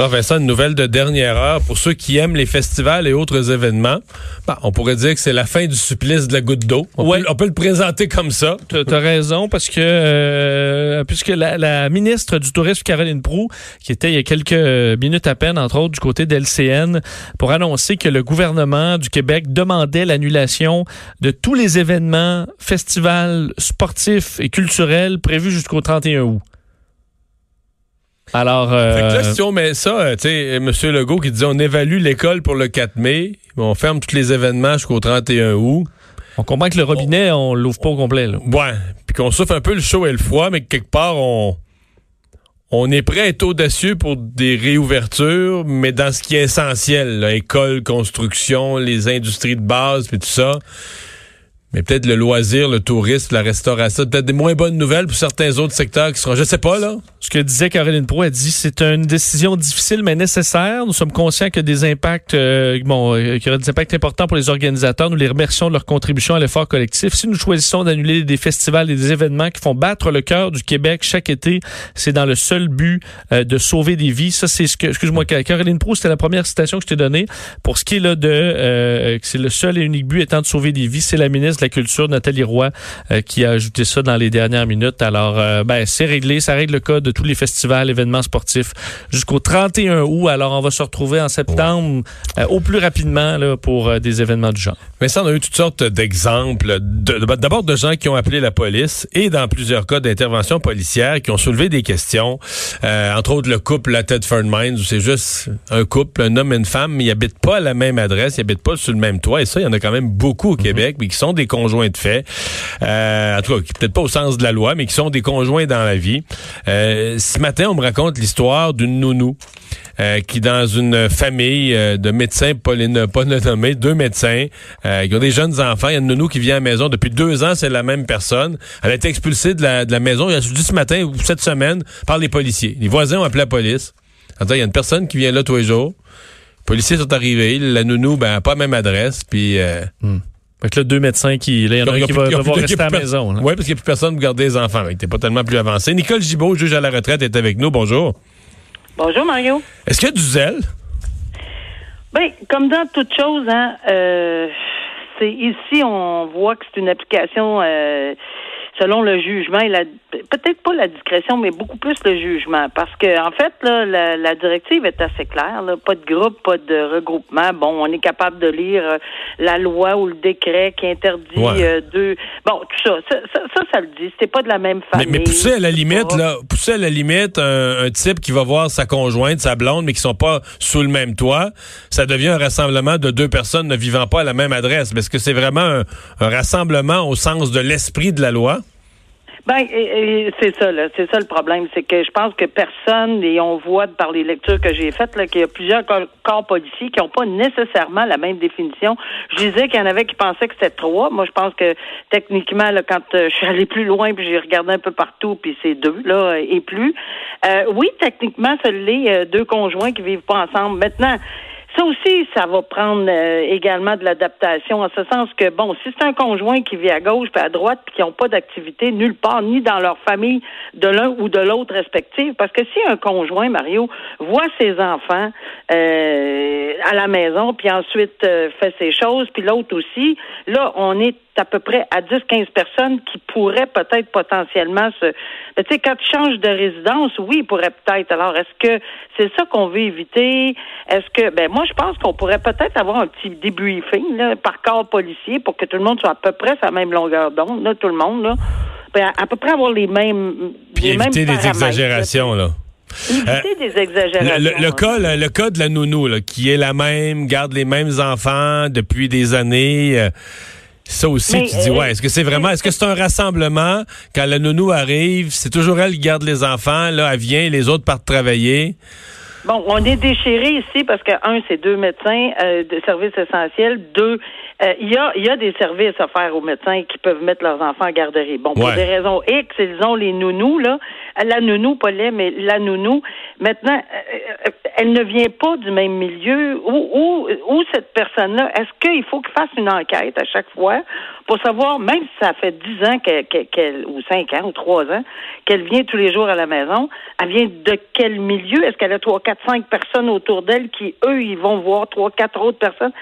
Alors Vincent, une nouvelle de dernière heure. Pour ceux qui aiment les festivals et autres événements, bah, on pourrait dire que c'est la fin du supplice de la goutte d'eau. On, Ouais. peut, on peut le présenter comme ça. Tu as raison, parce que euh, puisque la, la ministre du Tourisme, Caroline Proux, qui était il y a quelques minutes à peine, entre autres, du côté d'LCN, pour annoncer que le gouvernement du Québec demandait l'annulation de tous les événements, festivals sportifs et culturels prévus jusqu'au 31 août. Alors, euh, Fait que là, si on met ça, euh, tu sais, M. Legault qui disait on évalue l'école pour le 4 mai, on ferme tous les événements jusqu'au 31 août. on comprend que le robinet, on l'ouvre pas au complet. Là. Ouais, puis qu'on souffre un peu le chaud et le froid, mais que quelque part, on, on est prêt à être audacieux pour des réouvertures, mais dans ce qui est essentiel, là, école, construction, les industries de base, puis tout ça. Mais peut-être le loisir, le tourisme, la restauration, peut-être des moins bonnes nouvelles pour certains autres secteurs qui seront, je sais pas, là. Ce que disait Caroline Pro, elle dit c'est une décision difficile mais nécessaire. Nous sommes conscients que des impacts, euh, bon, euh, qu'il y aura des impacts importants pour les organisateurs. Nous les remercions de leur contribution à l'effort collectif. Si nous choisissons d'annuler des festivals et des événements qui font battre le cœur du Québec chaque été, c'est dans le seul but euh, de sauver des vies. Ça, c'est ce que, excuse-moi, Caroline Pro, c'était la première citation que je t'ai donnée. Pour ce qui est là de, euh, c'est le seul et unique but étant de sauver des vies, c'est la ministre de la Culture, Nathalie Roy, euh, qui a ajouté ça dans les dernières minutes. Alors, euh, ben, c'est réglé. Ça règle le cas de tous les festivals, événements sportifs jusqu'au 31 août. Alors, on va se retrouver en septembre euh, au plus rapidement là, pour euh, des événements du genre. Mais ça, on a eu toutes sortes d'exemples. de- de- D'abord de gens qui ont appelé la police et dans plusieurs cas d'intervention policière qui ont soulevé des questions. Entre autres, le couple la Tedford Mines où c'est juste un couple, un homme et une femme, mais ils habitent pas à la même adresse, ils habitent pas sur le même toit. Et ça, il y en a quand même beaucoup au Québec, mais qui sont des conjoints de fait. Euh, en tout cas, qui peut-être pas au sens de la loi, mais qui sont des conjoints dans la vie. Euh, ce matin, on me raconte l'histoire d'une nounou. euh, qui dans une famille euh, de médecins, pas pas nommer, deux médecins, euh, qui ont des jeunes enfants. Il y a une nounou qui vient à la maison depuis deux ans, c'est la même personne. Elle a été expulsée de la, de la maison, a dit ce matin ou cette semaine, par les policiers. Les voisins ont appelé la police. Il y a une personne qui vient là tous les jours. Les policiers sont arrivés, la nounou, ben, pas la même adresse, puis... Euh, Fait que là, deux médecins qui, là, il y en a un qui va devoir rester à la maison. là. Oui, parce qu'il n'y a plus personne pour garder les enfants. T'es pas tellement plus avancé. Nicole Gibault, juge à la retraite, est avec nous. Bonjour. Bonjour Mario. Est-ce qu'il y a du zèle? Ben, comme dans toute chose, hein, euh, c'est ici on voit que c'est une application euh, selon le jugement et la peut-être pas la discrétion, mais beaucoup plus le jugement. Parce que en fait, là, la, la directive est assez claire. Là, pas de groupe, pas de regroupement. Bon, on est capable de lire euh, la loi ou le décret qui interdit Ouais. euh, deux. Bon, tout ça, ça, ça, ça, ça le dit. C'était pas de la même famille. mais pousser à la c'est limite, là, pousser à la limite un, un type qui va voir sa conjointe, sa blonde, mais qui sont pas sous le même toit, ça devient un rassemblement de deux personnes ne vivant pas à la même adresse. Mais est-ce que c'est vraiment un, un rassemblement au sens de l'esprit de la loi? Ben, c'est ça, là. C'est ça le problème. C'est que je pense que personne, et on voit par les lectures que j'ai faites, là, qu'il y a plusieurs corps, corps policiers qui n'ont pas nécessairement la même définition. Je disais qu'il y en avait qui pensaient que c'était trois. Moi, je pense que techniquement, là, quand euh, je suis allée plus loin, puis j'ai regardé un peu partout, puis c'est deux, là, et plus. Euh, oui, techniquement, ça l'est, euh, deux conjoints qui vivent pas ensemble. Maintenant, ça aussi, ça va prendre euh, également de l'adaptation, en ce sens que, bon, si c'est un conjoint qui vit à gauche puis à droite puis qui n'ont pas d'activité nulle part, ni dans leur famille de l'un ou de l'autre respective, parce que si un conjoint, Mario, voit ses enfants euh, à la maison, puis ensuite euh, fait ses choses, puis l'autre aussi, là, on est à peu près à 10-15 personnes qui pourraient peut-être potentiellement se... Mais tu sais, quand tu changes de résidence, oui, il pourrait peut-être. Alors, est-ce que c'est ça qu'on veut éviter? Est-ce que... Ben moi, je pense qu'on pourrait peut-être avoir un petit débriefing là, par corps policier pour que tout le monde soit à peu près sur la même longueur d'onde, là, tout le monde, là. Ben, à, peu près avoir les mêmes... Puis les mêmes éviter des exagérations, là. Éviter des exagérations. Le, le- le là. cas, le, le cas de la nounou, là, qui est la même, garde les mêmes enfants depuis des années. euh, ça aussi, Mais, tu dis, euh, ouais, est-ce que c'est vraiment, est-ce que c'est un rassemblement? Quand la nounou arrive, c'est toujours elle qui garde les enfants, là, elle vient, les autres partent travailler. Bon, on est déchiré ici parce que, un, c'est deux médecins euh, de services essentiels. Deux, euh, il y, a, y a des services à faire aux médecins qui peuvent mettre leurs enfants en garderie. Bon, pour Ouais. des raisons X, ils ont les nounous, là. La nounou, pas les, mais la nounou. Maintenant, euh, euh, elle ne vient pas du même milieu. Où, où, où cette personne-là, est-ce qu'il faut qu'il fasse une enquête à chaque fois pour savoir, même si ça fait 10 ans qu'elle- ou 5 ans ou 3 ans, qu'elle vient tous les jours à la maison, elle vient de quel milieu? Est-ce qu'elle a 3, 4, 5 personnes autour d'elle qui, eux, ils vont voir 3, 4 autres personnes?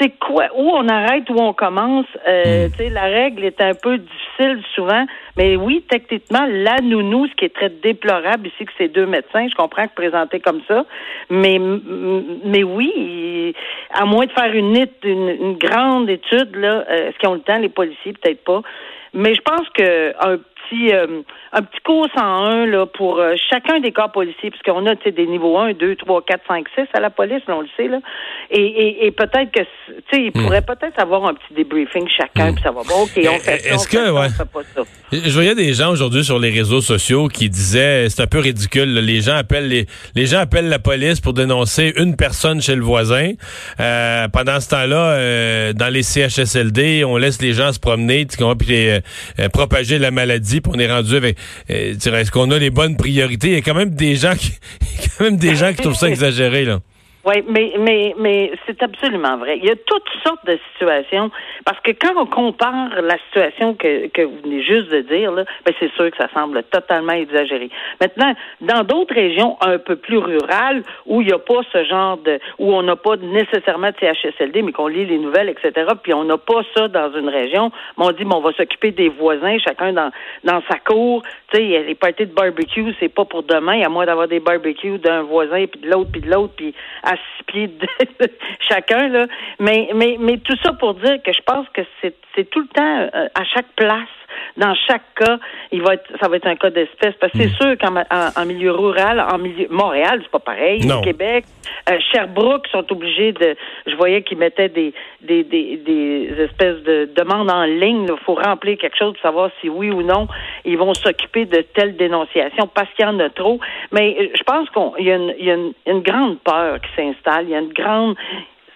C'est quoi? Où on arrête, où on commence? Euh, Tu sais, la règle est un peu difficile souvent, mais oui, techniquement, la nounou, ce qui est très déplorable ici, que c'est deux médecins, je comprends que présenté comme ça, mais mais oui, à moins de faire une, une, une grande étude, là, euh, est-ce qu'ils ont le temps, les policiers? Peut-être pas? Mais je pense que un petit euh, un petit cours 101 là, pour euh, chacun des corps policiers, puisqu'on a des niveaux 1, 2, 3, 4, 5, 6 à la police, là, on le sait, là. Et, et, et peut-être que tu sais, ils pourraient peut-être avoir un petit débriefing chacun, puis ça va bon, OK, on fait ça. Est-ce que, ça, ouais. on fait pas ça. Je voyais des gens aujourd'hui sur les réseaux sociaux qui disaient c'est un peu ridicule. là, Les gens appellent les, les gens appellent la police pour dénoncer une personne chez le voisin. Euh, pendant ce temps-là, dans les CHSLD, on laisse les gens se promener, puis propager la maladie. Puis on est rendu avec. euh, Est-ce qu'on a les bonnes priorités? Il y a quand même des gens qui, il y a quand même des gens qui trouvent ça exagéré là. Oui, mais, mais, mais c'est absolument vrai. Il y a toutes sortes de situations. Parce que quand on compare la situation que, que vous venez juste de dire, là, ben c'est sûr que ça semble totalement exagéré. Maintenant, dans d'autres régions un peu plus rurales, où il n'y a pas ce genre de, où on n'a pas nécessairement de CHSLD, mais qu'on lit les nouvelles, etc., puis on n'a pas ça dans une région, on dit, bon, on va s'occuper des voisins, chacun dans, dans sa cour. Tu sais, les parties de barbecue, c'est pas pour demain, à moins d'avoir des barbecues d'un voisin, puis de l'autre, puis de l'autre, puis six pieds de chacun, là. Mais, mais, mais tout ça pour dire que je pense que c'est, c'est tout le temps, euh, à chaque place, dans chaque cas, il va être, ça va être un cas d'espèce. Parce que c'est sûr qu'en ma- en, en milieu rural, en milieu Montréal, c'est pas pareil. Non. Québec, euh, Sherbrooke sont obligés de. Je voyais qu'ils mettaient des, des, des, des espèces de demandes en ligne. Il faut remplir quelque chose pour savoir si oui ou non ils vont s'occuper de telle dénonciation parce qu'il y en a trop. Mais euh, je pense qu'il y a, une, il y a une, une grande peur qui Il y a une grande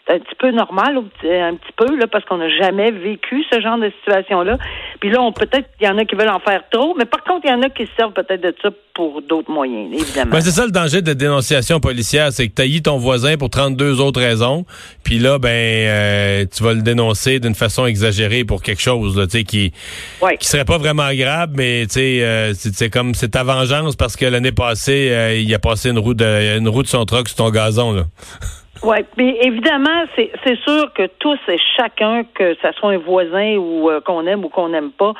c'est un petit peu normal, un petit peu, là, parce qu'on n'a jamais vécu ce genre de situation-là. Puis là, on peut-être qu'il y en a qui veulent en faire trop, mais par contre, il y en a qui se servent peut-être de ça pour d'autres moyens, évidemment. Ben, c'est ça le danger de dénonciation policière, c'est que tu haïs ton voisin pour 32 autres raisons, puis là, ben, euh, tu vas le dénoncer d'une façon exagérée pour quelque chose, là, tu sais, qui, Ouais. qui serait pas vraiment grave, mais tu sais, euh, c'est c'est comme c'est ta vengeance parce que l'année passée, euh, il a passé une roue de une roue de son truck sur ton gazon, là. Oui, mais évidemment, c'est sûr que tous et chacun, que ça soit un voisin ou euh, qu'on aime ou qu'on n'aime pas,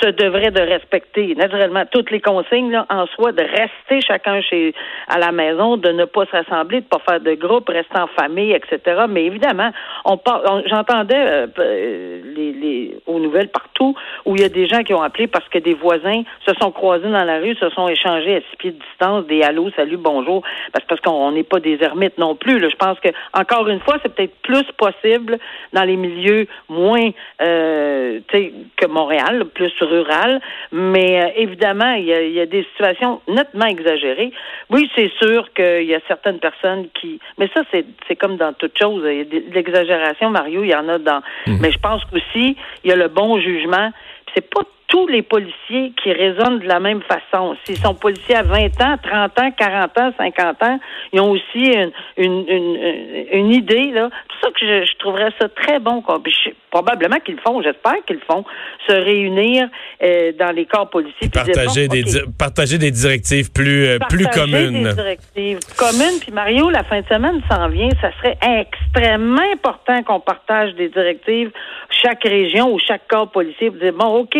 se devrait de respecter naturellement toutes les consignes là, en soi, de rester chacun chez à la maison, de ne pas s'assembler, de pas faire de groupe, rester en famille, etc. Mais évidemment, on, on- j'entendais euh, euh, les, les aux nouvelles partout où il y a des gens qui ont appelé parce que des voisins se sont croisés dans la rue, se sont échangés à six pieds de distance, des allô, salut, bonjour, parce, parce qu'on n'est pas des ermites non plus. Là. Je pense que encore une fois, c'est peut-être plus possible dans les milieux moins euh, tu sais, que Montréal, plus rural, mais euh, évidemment, il y, a, il y a des situations nettement exagérées. Oui, c'est sûr qu'il y a certaines personnes qui, mais ça, c'est c'est comme dans toute chose. Il y a de l'exagération, Mario, il y en a dans. Mais je pense qu'aussi, il y a le bon jugement. C'est pas tous les policiers qui raisonnent de la même façon. S'ils sont policiers à 20 ans, 30 ans, 40 ans, 50 ans, ils ont aussi une, une, une, une idée. là. C'est pour ça que je, je trouverais ça très bon. je- probablement qu'ils le font, j'espère qu'ils le font, se réunir euh, dans les corps policiers. Partager bon, des di- partager des directives plus euh, plus partager communes. Des directives communes. Puis Mario, la fin de semaine s'en vient. Ça serait extrêmement important qu'on partage des directives chaque région ou chaque corps policier pour dire bon, ok,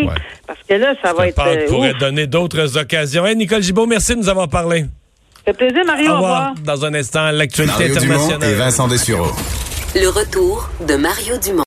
parce que là, ça va être. Pâques euh, pourrait ouf. donner d'autres occasions. Hey, Nicole Gibault, merci de nous avoir parlé. Ça fait plaisir, Mario. Au Au revoir. revoir. Dans un instant, l'actualité Mario Dumont internationale. et Vincent Dessureau. Le retour de Mario Dumont.